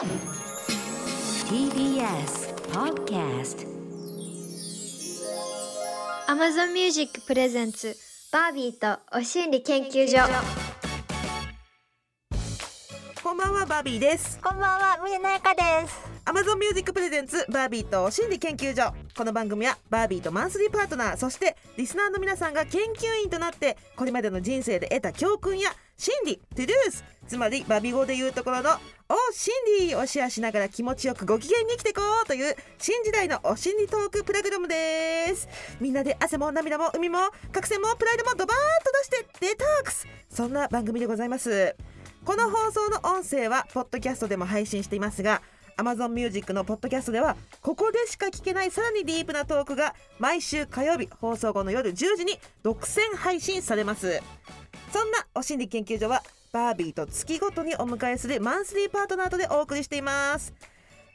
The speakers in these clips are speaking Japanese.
TBS Podcast Amazon Music プレゼンツバービーとお心理研究所。こんばんはバービーです。こんばんは、みねなやかです。Amazon Music プレゼンツバービーと心理研究所。この番組はバービーとマンスリーパートナーそしてリスナーの皆さんが研究員となってこれまでの人生で得た教訓や心理トゥルースつまりバビ語で言うところのお心理をシェアしながら気持ちよくご機嫌に生きていこうという新時代のお心理トークプログラムです。みんなで汗も涙も海も覚醒もプライドもドバーッと出してデトックス。そんな番組でございます。この放送の音声はポッドキャストでも配信していますが Amazon Music のポッドキャストではここでしか聞けないさらにディープなトークが毎週火曜日放送後の夜10時に独占配信されます。そんなお心理研究所はバービーと月ごとにお迎えするマンスリーパートナーとでお送りしています。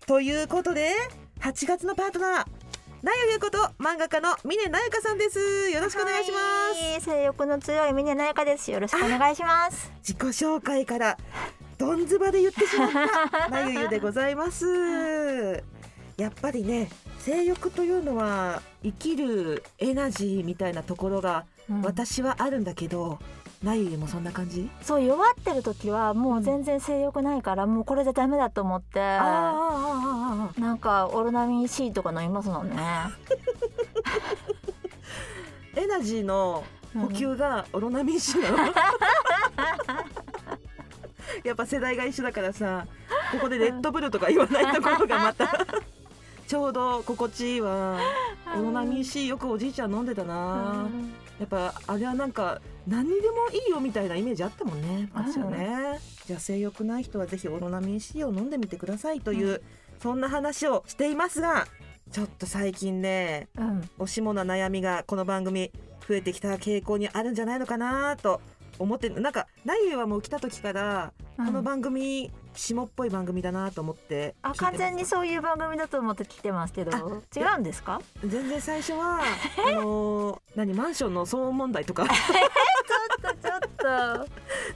ということで8月のパートナーなゆゆこと漫画家の峰なゆかさんです。よろしくお願いします、はい性欲の強いみねなやかです。よろしくお願いします。自己紹介からどんずばで言ってしまった なゆゆでございます。やっぱりね性欲というのは生きるエナジーみたいなところがうん。私はあるんだけど、なゆゆもそんな感じ？そう弱ってる時はもう全然性欲ないから、もうこれじゃダメだと思って。なんかオロナミン C とか飲みますもんね。エナジーの補給がオロナミン C なの、やっぱ世代が一緒だからさここでレッドブルとか言わないところがまた。ちょうど心地いいわオロナミン C よくおじいちゃん飲んでたな。やっぱあれはなんか何にでもいいよみたいなイメージあったもんね。昔はね、じゃあ性欲ない人はぜひオロナミン C を飲んでみてくださいという、そんな話をしていますがちょっと最近ねうん。おしもな悩みがこの番組増えてきた傾向にあるんじゃないのかなと思ってなんかナユはもう来た時からこの番組下っぽい番組だなと思ってあ完全にそういう番組だと思って聞いてますけど。違うんですか？全然最初はあのー何マンションの騒音問題とか。ちょっとちょっと。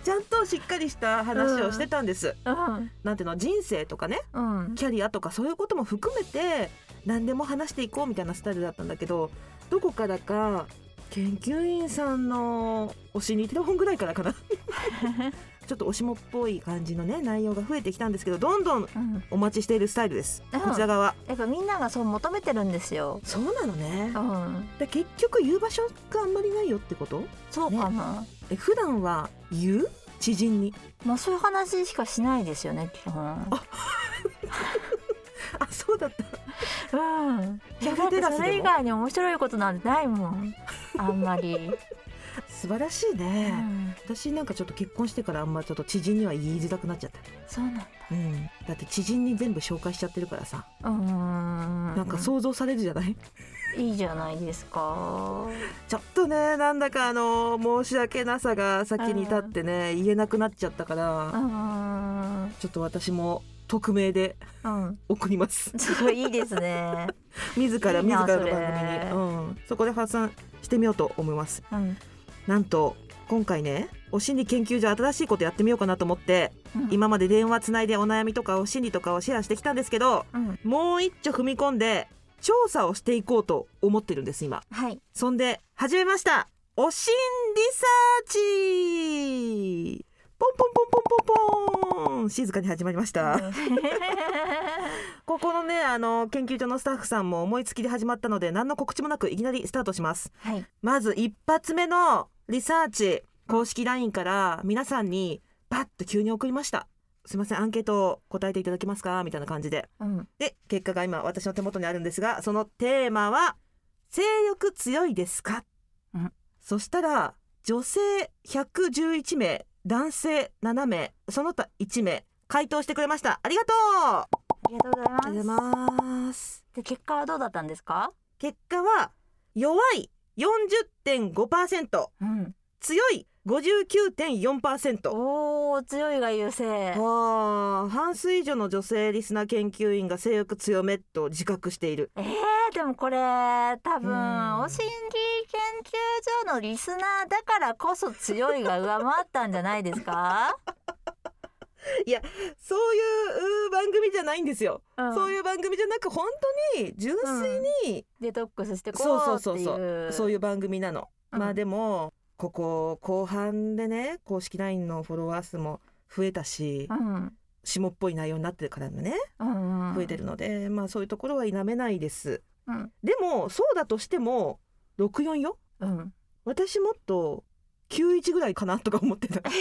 ちゃんとしっかりした話をしてたんです、うん。なんていうの人生とかねうん。キャリアとかそういうことも含めて何でも話していこうみたいなスタイルだったんだけどどこからか研究員さんのおしにテレフォンぐらいからかな。ちょっとおしもっぽい感じのね内容が増えてきたんですけどどんどんうん。お待ちしているスタイルです。うんこちら側。やっぱみんながそう求めてるんですよ。そうなのね。うん。で結局言う場所があんまりないよってこと？そうかな、え普段は言う？知人に。まあそういう話しかしないですよね基本。あそうだった。うん。キャフェテラスでも？それ以外に面白いことなんてないもん。あんまり、素晴らしいね、うん、私なんかちょっと結婚してからあんまちょっと知人には言いづらくなっちゃった。そうなんだ。うん、だって知人に全部紹介しちゃってるからさ、うんなんか想像されるじゃない？いいじゃないですか。ちょっとねなんだかあの申し訳なさが先に立ってね言えなくなっちゃったから、うん。ちょっと私も匿名でうん。送ります。すごいいいですね。自ら自らの番組に。うん、そこで発散してみようと思います。うん。なんと今回ねお心理研究所新しいことやってみようかなと思って、うん。今まで電話つないでお悩みとかお心理とかをシェアしてきたんですけどうん。もう一丁踏み込んで調査をしていこうと思ってるんです今。はい。そんで始めました。お心理サーチポンポンポンポンポンポン静かに始まりました、ここのねあの研究所のスタッフさんも思いつきで始まったので何の告知もなくいきなりスタートします。はい。まず一発目のリサーチ公式 LINE から皆さんにバッと急に送りました。すいませんアンケートを答えていただけますか？みたいな感じで。うん。で結果が今私の手元にあるんですがそのテーマは「性欲強いですか?うん」そしたら女性111名男性7名その他1名回答してくれました。ありがとう。ありがとうございます。ありがとうございますで結果はどうだったんですか？結果は弱い40.5%うん。強い59.4%おお強いが優勢。はあ半数以上の女性リスナー研究員が性欲強めと自覚している。えー、でもこれ多分うん。お心理研究所のリスナーだからこそ強いが上回ったんじゃないですか？そういう番組じゃないんですよ、うん。そういう番組じゃなく本当に純粋に、デトックスしてこそううっていうそうそうそうそういう番組なの、うんまあでもここ後半でね公式 LINE のフォロワー数も増えたし、うん。下っぽい内容になってるからもねうんうん。増えてるので、まあそういうところは否めないです。うん。でもそうだとしても64ようん。私もっと91ぐらいかなとか思ってた。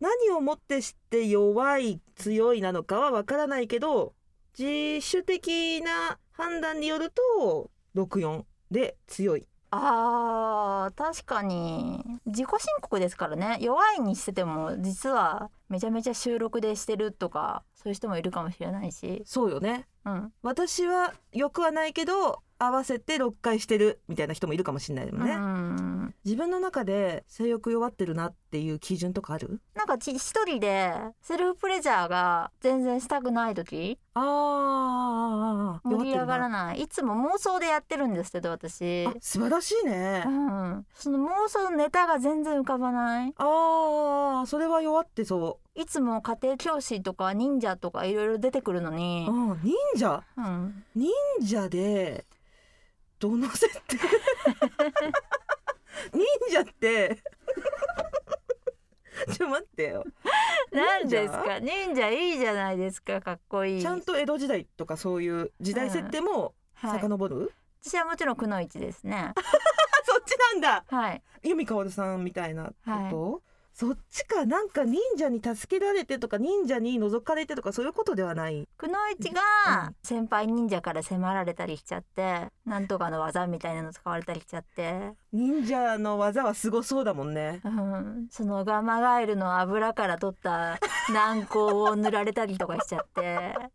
何をもってして弱い強いなのかはわからないけど自主的な判断によると64で強いあー確かに。自己申告ですからね。弱いにしてても実はめちゃめちゃ収録でしてるとかそういう人もいるかもしれないし、そうよね。うん、私はよくはないけど合わせて6回してるみたいな人もいるかもしれないよね、うん。自分の中で性欲弱ってるなっていう基準とかある？なんかち一人でセルフプレジャーが全然したくない時？あー盛り上がらなない。いつも妄想でやってるんですけど私。あ素晴らしいね。うん、その妄想のネタが全然浮かばない。あーそれは弱ってそいつも家庭教師とか忍者とかいろいろ出てくるのに。う、うん、忍者？うん、忍者でどの設定忍者って？ちょ待ってよ。何ですか？忍者？いいじゃないですかかっこいい。ちゃんと江戸時代とかそういう時代設定もはい、遡る、私はもちろんくのいちですね。あ そっちなんだ。はい。由美かおるさんみたいなこと、そっちか。なんか忍者に助けられてとか忍者に覗かれてとかそういうことではない。くのいちうん。が先輩忍者から迫られたりしちゃってなんとかの技みたいなの使われたりしちゃって、忍者の技はすごそうだもんね。うん、そのガマガエルの油から取った軟膏を塗られたりとかしちゃって。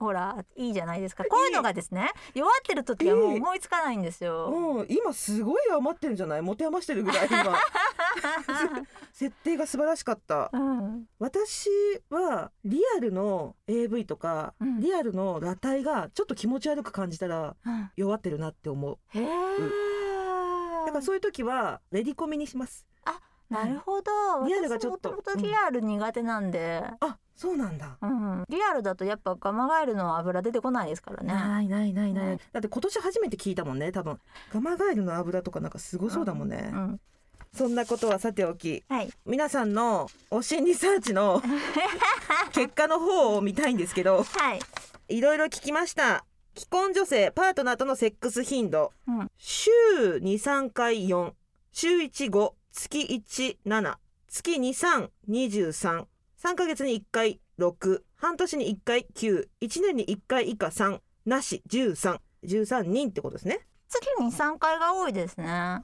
ほらいいじゃないですか。こういうのがですね弱ってる時はもう思いつかないんですよ。うん。今すごい余ってるんじゃない？持て余してるぐらい今 設定が素晴らしかった。うん私はリアルの AV とか、うん。リアルの裸体がちょっと気持ち悪く感じたらうん。弱ってるなって思う。へえ。だからそういう時はレディコミにします。なるほど。リアルがちょっと。私もともとリアル苦手なんで、あそうなんだ。うん、リアルだとやっぱガマガエルの油出てこないですからね。ないないないない。だって今年初めて聞いたもんね多分。ガマガエルの油とかなんかすごそうだもんね、うん、そんなことはさておきはい。皆さんのお心理サーチの 結果の方を見たいんですけどはい。いろいろ聞きました。既婚女性パートナーとのセックス頻度。うん。週23回4週15月17月2323 3ヶ月に1回6半年に1回91年に1回以下3なし1313人ってことですね月に三回が多いですね。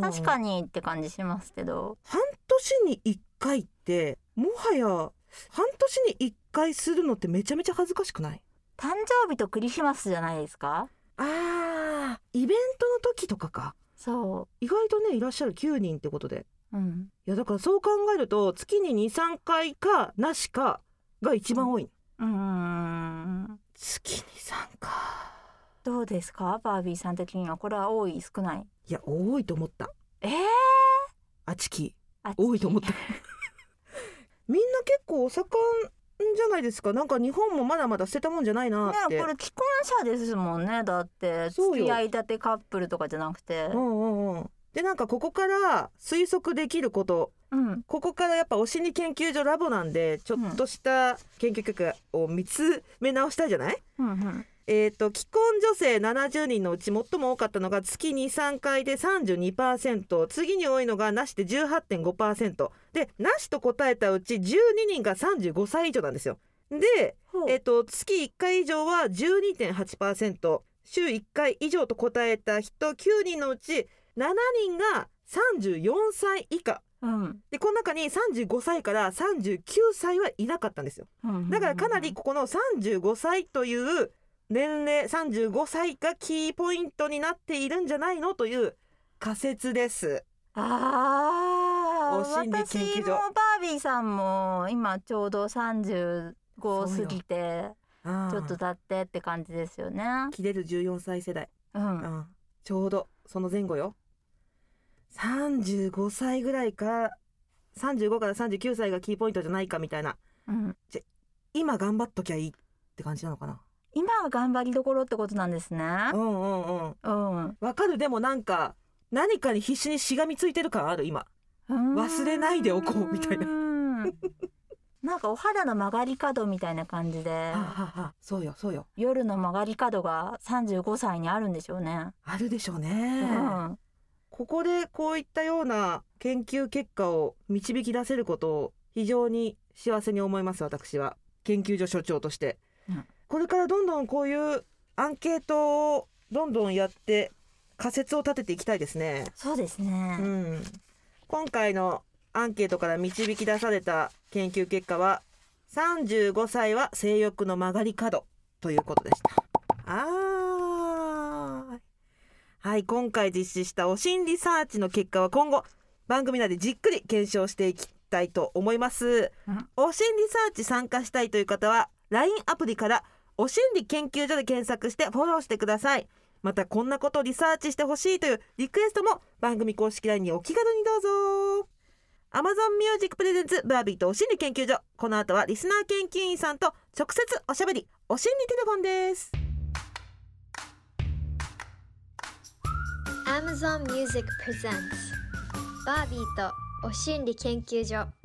確かにって感じしますけど。半年に1回ってもはや半年に1回するのってめちゃめちゃ恥ずかしくない？誕生日とクリスマスじゃないですか？あーイベントの時とかかそ意外とねいらっしゃる9人ってことでう。うん。いやだからそう考えると月に23回かなしかが一番多い、うーん。月に3かどうですか、バービーさん的には。これは多い？少ない？いや多いと思った。ええあちき。ー。多いと思った。みんな結構お盛んじゃないですか？なんか日本もまだまだ捨てたもんじゃないなって、ねこれ既婚者ですもんね。だって付き合いたてカップルとかじゃなくて。うんうんうん。でなんかここから推測できること。うん。ここからやっぱお心理研究所ラボなんでちょっとした研究結果を見つめ直したいじゃない、うんうんえー、と既婚女性70人のうち最も多かったのが月23回で32%次に多いのがなしで18.5%でなしと答えたうち12人が35歳以上なんですよ。で、えー、と月1回以上は12.8%週1回以上と答えた人9人のうち7人が34歳以下。うん。でこの中に35歳から39歳はいなかったんですよ。うんだからかなりここの35歳という年齢35歳がキーポイントになっているんじゃないのという仮説です。ああ私もバービーさんも今ちょうど35過ぎてちょっと経ってって感じですよね。切れる14歳世代、ううん。ん、ちょうどその前後よ。35歳ぐらいか35から39歳がキーポイントじゃないかみたいな。うん、今頑張っときゃいいって感じなのかな今が頑張りどころってことなんですね。う。んうんうん。うん、わかる。でもなんか何かに必死にしがみついてる感ある今。忘れないでおこうみたいな。な。なんかお肌の曲がり角みたいな感じで。はあはそうよそうよ。夜の曲がり角が35歳にあるんでしょうね。あるでしょううね、ん、ここでこういったような研究結果を導き出せることを非常に幸せに思います私は。研究所所長として、うんこれからどんどんこういうアンケートをどんどんやって仮説を立てていきたいですね、そうですね。うん、今回のアンケートから導き出された研究結果は35歳は性欲の曲がり角ということでした。あー。はい今回実施したお心理サーチの結果は今後番組内でじっくり検証していきたいと思います、うん。お心理サーチ参加したいという方は LINE アプリからお心理研究所で検索してフォローしてください。またこんなことをリサーチしてほしいというリクエストも番組公式 LINE にお気軽にどうぞ。Amazon Music Presents バービーとお心理研究所。この後はリスナー研究員さんと直接おしゃべりお心理テレフォンです。Amazon Music Presents バービーとお心理研究所。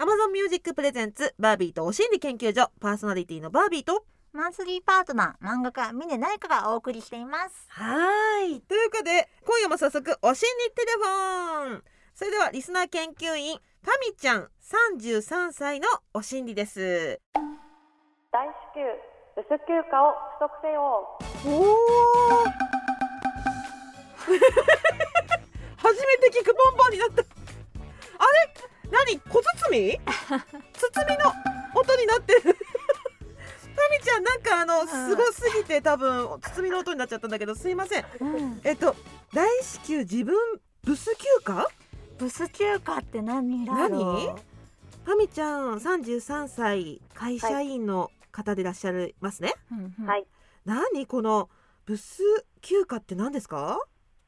Amazon Music Presents バービーとお心理研究所パーソナリティのバービーとマンスリーパートナー漫画家峰内香がお送りしています。はーい。ということで今夜も早速お心理テレフォン。それではリスナー研究員ファミちゃん33歳のお心理です。大至急留守休暇を取得せよおお 初めて聞くボンボンになった。あれ？何？小包？み包みの音になってる。ファミちゃんなんかあのすごすぎて多分包みの音になっちゃったんだけどすいません。うん、えっと大至急自分ブス休暇？ブス休暇って何だろう。何？ファミちゃん33歳会社員の方でいらっしゃいますね、はい。何？このブス休暇って何ですか？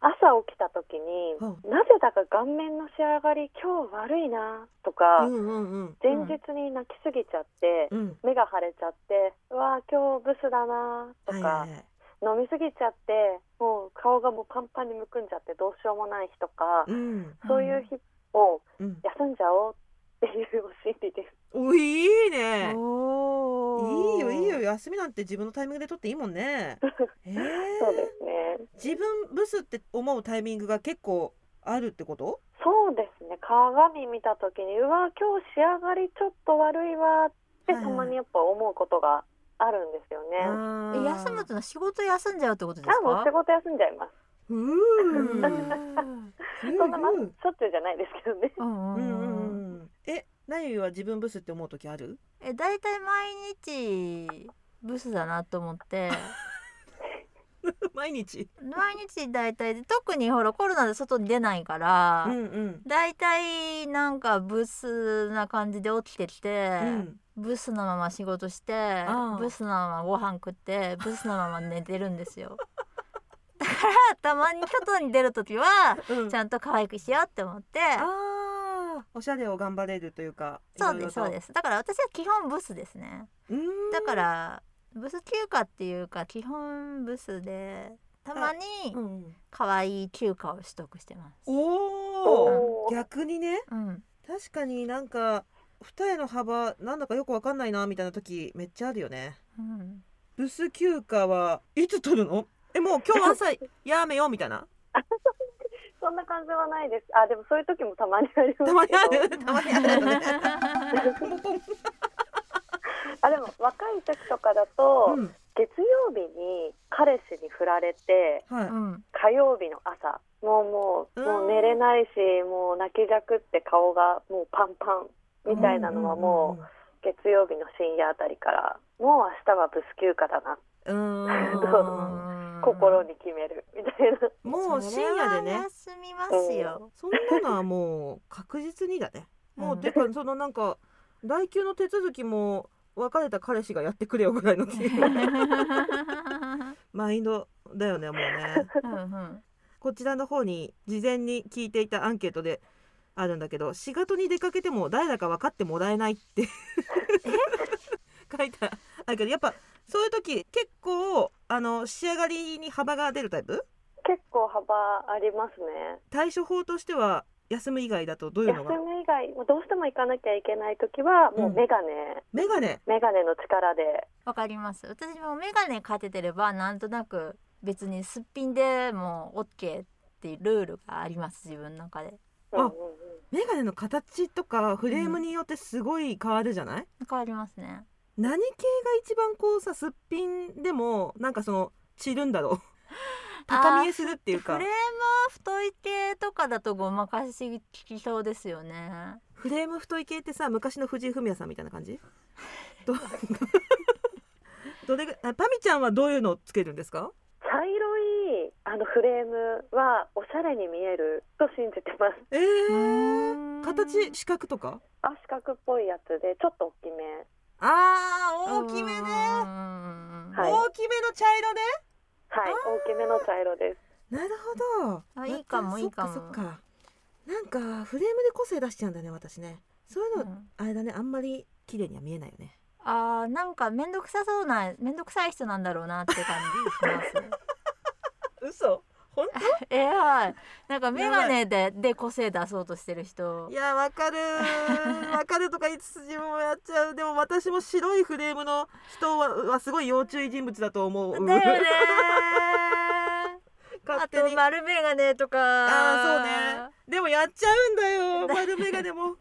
朝起きた時に、はなぜだか顔面の仕上がり今日悪いなとか、うんうんうん。前日に泣きすぎちゃって、うん。目が腫れちゃってうわー今日ブスだなとか、はいはいはい。飲みすぎちゃってもう顔がもうパンパンにむくんじゃってどうしようもない日とか、うん。そういう日をうん。休んじゃおうっていうお心理です。おいいね。いいよいいよ。休みなんて自分のタイミングで取っていいもんね。えー。そうですね。自分ブスって思うタイミングが結構あるってこと？そうですね。鏡見た時にうわ今日仕上がりちょっと悪いわってたまにやっぱ思うことがあるんですよね。休むとの仕事休んじゃうってことですか？あもう仕？事休んじゃいます。そんなましうんょっちゅうじゃないですけどね。うんうんうんえなゆは自分ブスって思う時ある？えだいたい毎日ブスだなと思って。毎日？毎日だいたい特にほらコロナで外に出ないから、うんうん。だいたいなんかブスな感じで起きてきて、うん。ブスのまま仕事してブスのままご飯食ってブスのまま寝てるんですよ。だからたまに外に出る時はうん。ちゃんと可愛くしようって思っておしゃれを頑張れるというかそうですそうです。すだから私は基本ブスですね。だからブス休暇っていうか基本ブスでたまにうん可愛い休暇を取得してます。おおおー逆にね？うん。確かになんか二重の幅なんだかよくわかんないなみたいな時めっちゃあるよね。うん。ブス休暇はいつ取るの？えもう今日朝やめようみたいなそんな感じはないです。あでもそういう時もたまにあります。たまにある。たまにある。ねあでも若い時とかだと、うん月曜日に彼氏に振られてはい、うん火曜日の朝もうもううんもう寝れないしもう泣きじゃくって顔がもうパンパンみたいなのはもう月曜日の深夜あたりからもう明日はブス休暇だなうんううんん心に決めるみたいな。もう深夜でね。休みますよ。そんなのはもう確実にだね。もう、うんてかそのなんか代休の手続きも別れた彼氏がやってくれよぐらいの マインドだよねもうね。うんうん。こちらの方に事前に聞いていたアンケートであるんだけど仕事に出かけても誰だか分かってもらえないって。書いてある。けどやっぱそういう時結構あの仕上がりに幅が出るタイプ？結構幅ありますね。対処法としては休む以外だとどういうの休がみ以外もうどうしても行かなきゃいけない時はもうメガネ、メガネ？メガネの力で。わかります。私もメガネかけてればなんとなく別にすっぴんでも OK っていうルールがあります自分の中で。あうんうんうん。メガネの形とかフレームによってすごい変わるじゃない、変わりますね何系が一番こうさすっぴんでもなんかその散るんだろう。高見えするっていうか。フレーム太い系とかだとごまかし効きそうですよね。フレーム太い系ってさ昔の藤井フミヤさんみたいな感じ？ど どれパミちゃんはどういうのつけるんですか？茶色いあのフレームはおしゃれに見えると信じてます。えうー、ーん。形四角とか？あ四角っぽいやつでちょっと大きめあー大きめね。大きめの茶色ね。はい大きめの茶色です。なるほど。あいいかもいいかも。そっか。なんかフレームで個性出しちゃうんだね私ね。そういうの、うん。あれだねあんまり綺麗には見えないよね。あーなんかめんどくさそうなめんどくさい人なんだろうなって感じします。嘘本えは いなんかメガネでで個性出そうとしてる人。いやわかる。わかるとか言いつつ自分もやっちゃう。でも私も白いフレームの人ははすごい要注意人物だと思う。だよね あと丸メガネとか。あーそうね。でもやっちゃうんだよ。丸眼鏡も。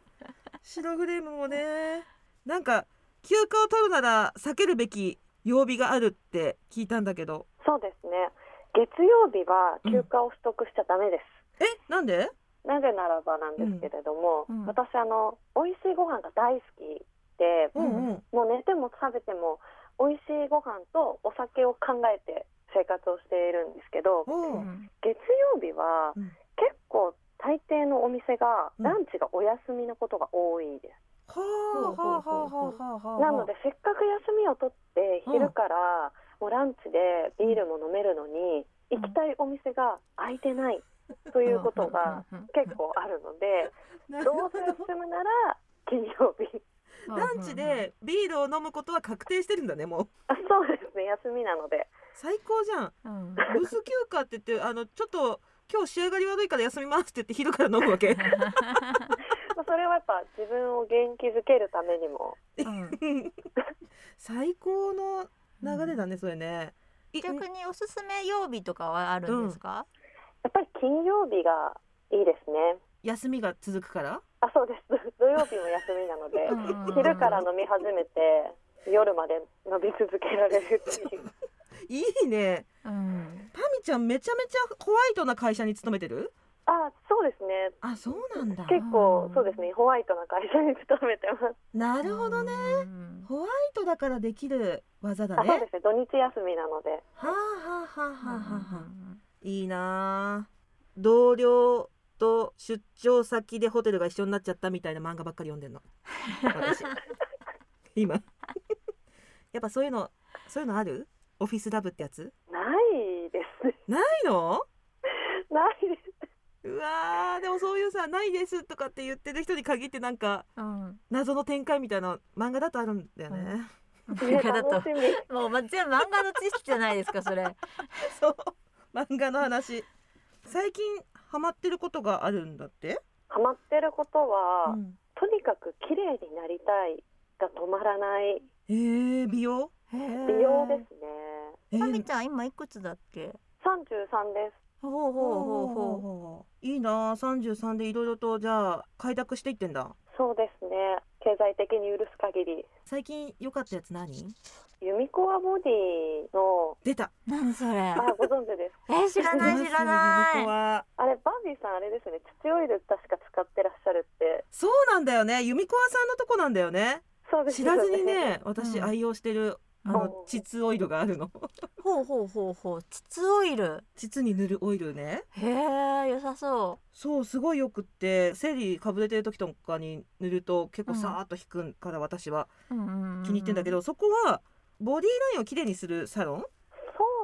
白フレームもね。なんか休暇を取るなら避けるべき曜日があるって聞いたんだけど。そうですね月曜日は休暇を取得しちゃダメです、えなんで？なぜならばなんですけれども、うん。うん。私あの美味しいご飯が大好きで、うんうん。もう寝ても食べても美味しいご飯とお酒を考えて生活をしているんですけどおううん。月曜日はうん。結構大抵のお店がうん。ランチがお休みのことが多いです、はあはあはあはあはあなのでせっかく休みを取ってうん昼からもうランチでビールも飲めるのに行きたいお店が空いてないということが結構あるのでど。うせ休むなら金曜日。ランチでビールを飲むことは確定してるんだねもう。あそうですね。休みなので。最高じゃん。うん。ブス休暇って言ってあのちょっと今日仕上がり悪いから休みますって言って昼から飲むわけ。まあそれはやっぱ自分を元気づけるためにも。うん。最高の流れだねそれね。い逆におすすめ曜日とかはあるんですか、やっぱり金曜日がいいですね。休みが続くから？あそうです。土曜日も休みなので昼から飲み始めて夜まで飲み続けられるっていう。いいね。うん。パミちゃんめちゃめちゃホワイトな会社に勤めてる？あそうですね。あそうなんだ。結構そうですね。ホワイトな会社に勤めてます。なるほどね。うん。ホワイトだからできる技だあそうねですね。土日休みなので。はあはあはあはあはあ。はあいいなあ。同僚と出張先でホテルが一緒になっちゃったみたいな漫画ばっかり読んでんの。私。今。やっぱそういうのそういうのある？オフィスラブってやつ？ないですね。ないの？わーでもそういうさ「ないです」とかって言ってる人に限ってなんかうん。謎の展開みたいな漫画だとあるんだよね、ねね楽しみ。もう、ま、全部漫画の知識じゃないですかそれ。そう。漫画の話。最近ハマってることがあるんだって、ハマってることは、うん。とにかく綺麗になりたいが止まらない。えー、美容？美容ですね。えまみちゃん今いくつだっけ？33ですほうほうほうほうほういいなあ33でいろいろとじゃあ開拓していってんだそうですね経済的に許す限り最近良かったやつ何ユミコアボディの出た何それあご存知ですえ知らない知らないはあれバービーさんあれですね土オイル確か使ってらっしゃるってそうなんだよねユミコアさんのとこなんだよねそうですね知らずにね私愛用してる、あのお膣オイルがあるの。ほうほうほうほう。膣オイル。膣に塗るオイルね。へえ良さそそうすごいよくって生理かぶれてる時とかに塗ると結構うん。さーっと引くから私は。気に入ってんだけど、そこはボディラインをきれいにするサロン？そ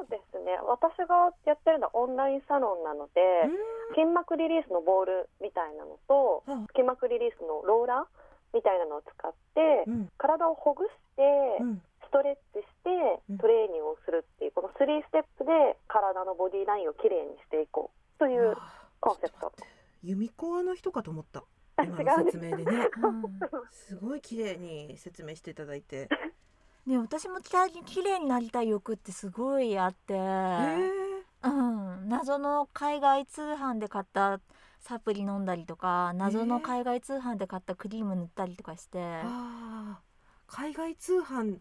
うですね。ね私がやってるのはオンラインサロンなので筋膜リリースのボールみたいなのとうん筋膜リリースのローラーみたいなのを使ってうん。体をほぐしてうんストレッチしてうん。トレーニングをするっていうこの3ステップで体のボディラインをきれいにしていこう。というコンセプト。ユミコアの人かと思った。あ今の説明でね。うん。すごい綺麗に説明していただいて。ね私もきら綺麗になりたい欲ってすごいあって、へえ。うん、謎の海外通販で買ったサプリ飲んだりとか謎の海外通販で買ったクリーム塗ったりとかして、海外通販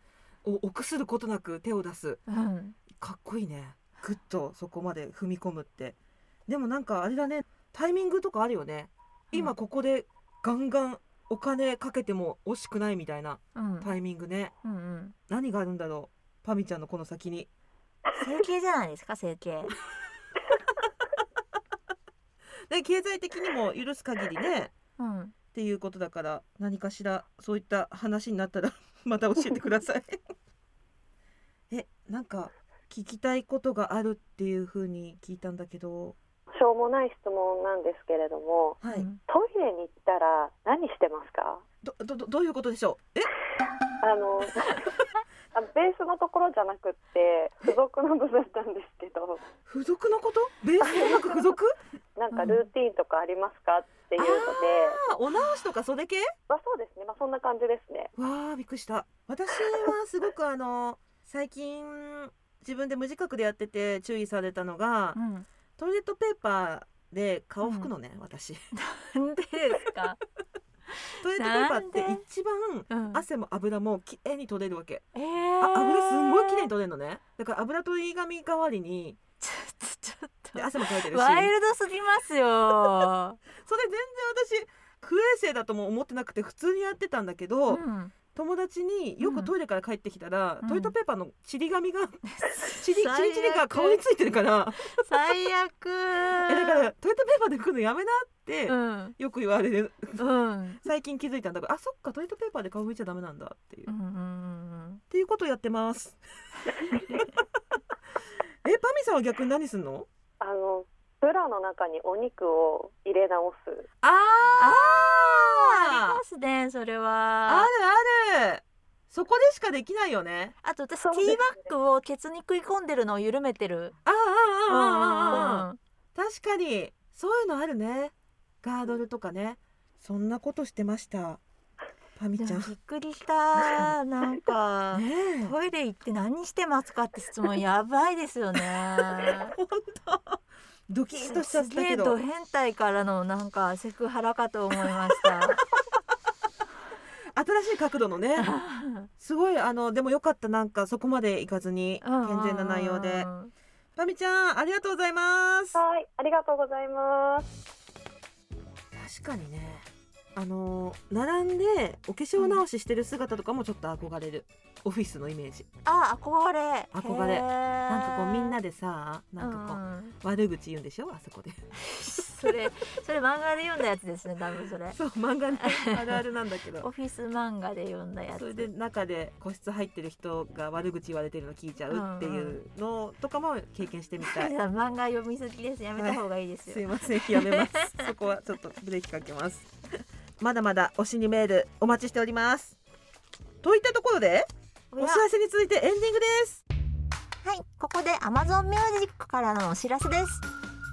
を臆することなく手を出す。うん、かっこいいね。ぐっとそこまで踏み込むって。でもなんかあれだね。タイミングとかあるよね。今ここでガンガンお金かけても惜しくないみたいなうん。タイミングね。うんうん。何があるんだろうパミちゃんのこの先に。整形じゃないですか整形。で経済的にも許す限りね。うん。っていうことだから何かしらそういった話になったら また教えてください。えなんか聞きたいことがあるっていう風に聞いたんだけど。しょうもない質問なんですけれどもはい、うんトイレに行ったら何してますか？どどどどういうことでしょう？え？あのあのベースのところじゃなくって付属の部分なんですけど。付属のこと？ベース音楽付属？なんかルーティンとかありますかっていうので、あお直しとか袖系？まあそうですね。まあそんな感じですね。わあびっくりした。私はすごくあの最近自分で無自覚でやってて注意されたのがうん。トイレットペーパーで顔拭くのね、私。なんでですか、トイレットペーパーって一番うん、汗も油もきれいに取れるわけ。えー、あ油すんごいきれいに取れるのね。だから油取り紙代わりにちょっとちょっと。で汗もかいてるし。ワイルドすぎますよ、それ全然私不衛生だとも思ってなくて普通にやってたんだけど、うん、友達によくトイレから帰ってきたら、うん。トイレットペーパーのちり紙が ちりちりちりが顔についてるから。最悪。えだからトイレットペーパーで拭くのやめなってうん。よく言われる。うん。最近気づいたんだからあそっかトイレットペーパーで顔拭いちゃダメなんだっていう、っうんうんうん。ていうことをやってます。えパミさんは逆に何すんの？あのブラの中にお肉を入れ直す。あー。ありますねそれは。あるある。そこでしかできないよね。あと私ティーバッグをケツに食い込んでるのを緩めてる。ああああああ確かに。そういうのあるね。ガードルとかね。そんなことしてました。パミちゃん。びっくりした。なんか、ね、トイレ行って何してますかって質問やばいですよね。本当。ドキッとしちゃっすげえたけど。ド変態からのなんかセクハラかと思いました。新しい角度のね。すごいあのでもよかったなんかそこまでいかずに健全な内容で。うんパミちゃんありがとうございます。はいありがとうございます。確かにね。あの並んでお化粧直ししてる姿とかもちょっと憧れる、オフィスのイメージ。あ憧れ。憧れ。なんかこうみんなでさなんかこう、うん悪口言うんでしょ？あそこで。それそれ漫画で読んだやつですね多分それ。そう漫画ね。あるあるなんだけ オどフィス漫画で読んだやつ。それで中で個室入ってる人が悪口言われてるの聞いちゃうっていうのとかも経験してみたい、漫画読みすぎです。やめた方がいいですよ、すいません。やめます。そこはちょっとブレーキかけます。まだまだ推しにメールお待ちしております。といったところでお知らせに続いてエンディングですはい、ここで Amazon Music からのお知らせです。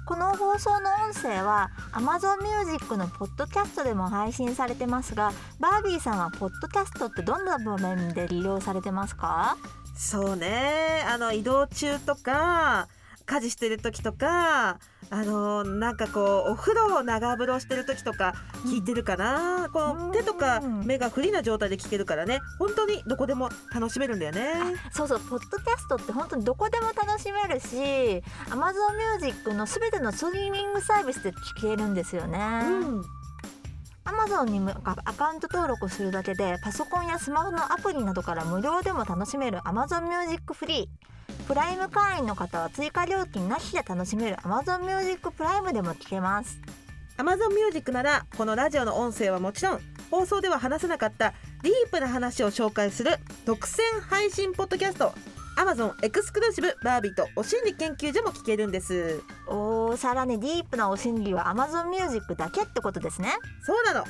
この放送の音声は Amazon Music のポッドキャストでも配信されてますが、バービーさんはポッドキャストってどんな場面で利用されてますか？そうねあの移動中とか家事してる時とかあのなんかこうお風呂を長風呂してる時とか聞いてるかな、こうん。の手とか目がフリーな状態で聞けるからね。本当にどこでも楽しめるんだよね。そうそう、ポッドキャストって本当にどこでも楽しめるし、Amazon Music のすべてのストリーミングサービスで聞けるんですよね。うん。Amazon にアカウント登録するだけでパソコンやスマホのアプリなどから無料でも楽しめる Amazon Music フリープライム会員の方は追加料金なしで楽しめる Amazon Music プライムでも聞けます。Amazon Music ならこのラジオの音声はもちろん放送では話せなかったディープな話を紹介する独占配信ポッドキャスト Amazon エクスクルーシブバービーとお心理研究所も聞けるんです。おーさらにディープなお心理は Amazon Music だけってことですね。そうなの。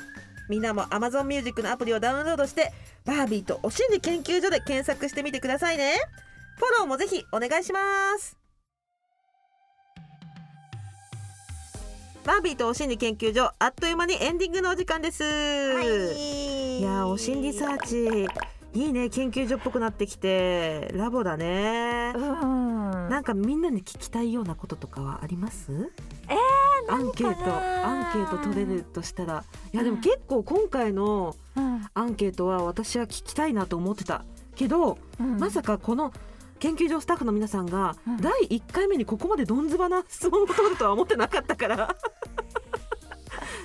みんなも Amazon Music のアプリをダウンロードしてバービーとお心理研究所で検索してみてくださいねフォローもぜひお願いします。バービーとお心理研究所あっという間にエンディングのお時間です、はい。いやーお心理サーチいいね研究所っぽくなってきてラボだね。うん。なんかみんなに聞きたいようなこととかはあります？えーアンケートアンケート取れるとしたら。いやでも結構今回のうん。アンケートは私は聞きたいなと思ってたけど、うん。まさかこの研究所スタッフの皆さんがうん。第1回目にここまでどんずばな質問を取るとは思ってなかったから。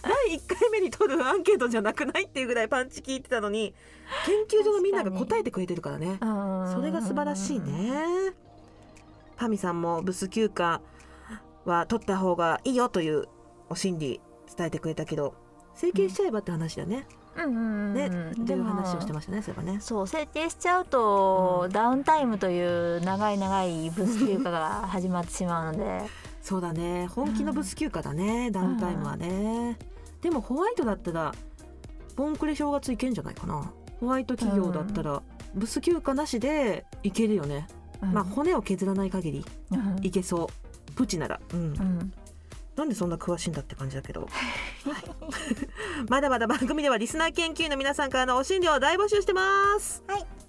第1回目に取るアンケートじゃなくないっていうぐらいパンチ聞いてたのに研究所のみんなが答えてくれてるからね。うんそれが素晴らしいね。パミさんもブス休暇は取った方がいいよというお心理伝えてくれたけど整形しちゃえばって話だね、うんねうんっていう話をしてましたねそういえばね。そう設定しちゃうと、うん。ダウンタイムという長い長いブス休暇が始まってしまうので。そうだね。本気のブス休暇だね、ダウンタイムはね、でもホワイトだったらボンクレ正月いけんじゃないかな。ホワイト企業だったら、ブス休暇なしでいけるよね、まあ骨を削らない限りうん。いけそう。プチなら。うん、うんなんでそんな詳しいんだって感じだけど、はい。まだまだ番組ではリスナー研究員の皆さんからのお診療を大募集してます。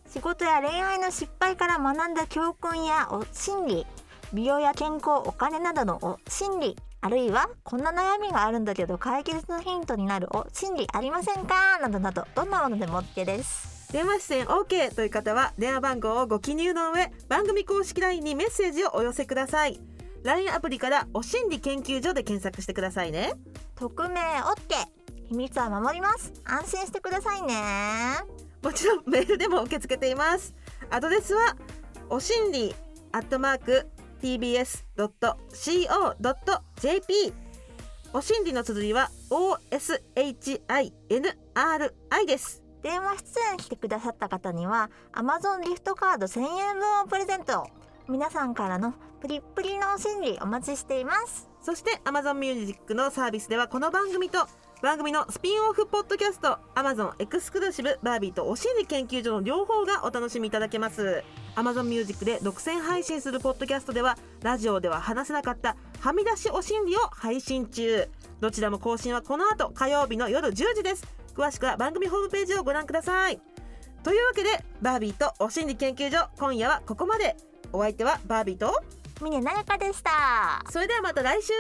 仕事や恋愛の失敗から学んだ教訓やお心理美容や健康お金などのお心理あるいはこんな悩みがあるんだけど解決のヒントになるお心理ありませんか？などなどどんなものでも OK です。電話出演 OK という方は電話番号をご記入の上番組公式 LINE にメッセージをお寄せください LINE アプリからお心理研究所で検索してくださいね。匿名 OK 秘密は守ります。安心してくださいね。もちろんメールでも受け付けています。アドレスはおしんりアットマーク tbs.co.jp おしんりの綴りは OSHINRI です。電話出演してくださった方には Amazon ギフトカード1000円分をプレゼント皆さんからのプリプリの心理お待ちしています。そして Amazon Music のサービスではこの番組と番組のスピンオフポッドキャスト Amazon エクスクルーシブバービーとお心理研究所の両方がお楽しみいただけます。Amazon Music で独占配信するポッドキャストではラジオでは話せなかったはみ出しお心理を配信中。どちらも更新はこの後火曜日の夜10時です。詳しくは番組ホームページをご覧ください。というわけでバービーとお心理研究所今夜はここまで。お相手はバービーと峰なやかでした。それではまた来週